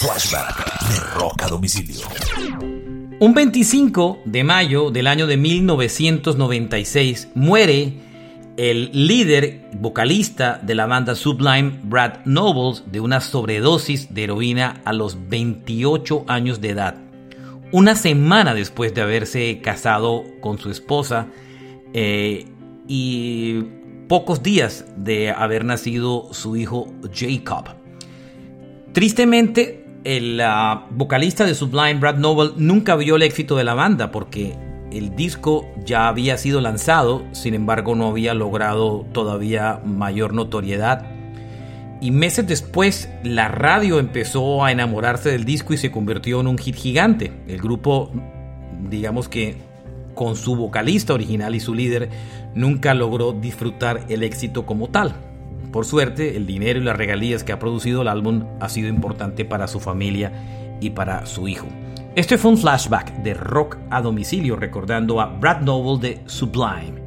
Flashback de Rock a Domicilio. Un 25 de mayo del año de 1996 muere el líder vocalista de la banda Sublime, Brad Nobles, de una sobredosis de heroína a los 28 años de edad. Una semana después de haberse casado con su esposa eh, y pocos días de haber nacido su hijo Jacob. Tristemente, el vocalista de Sublime, Brad Noble, nunca vio el éxito de la banda porque el disco ya había sido lanzado, sin embargo no había logrado todavía mayor notoriedad. Y meses después la radio empezó a enamorarse del disco y se convirtió en un hit gigante. El grupo, digamos que con su vocalista original y su líder, nunca logró disfrutar el éxito como tal. Por suerte, el dinero y las regalías que ha producido el álbum ha sido importante para su familia y para su hijo. Este fue un flashback de rock a domicilio recordando a Brad Noble de Sublime.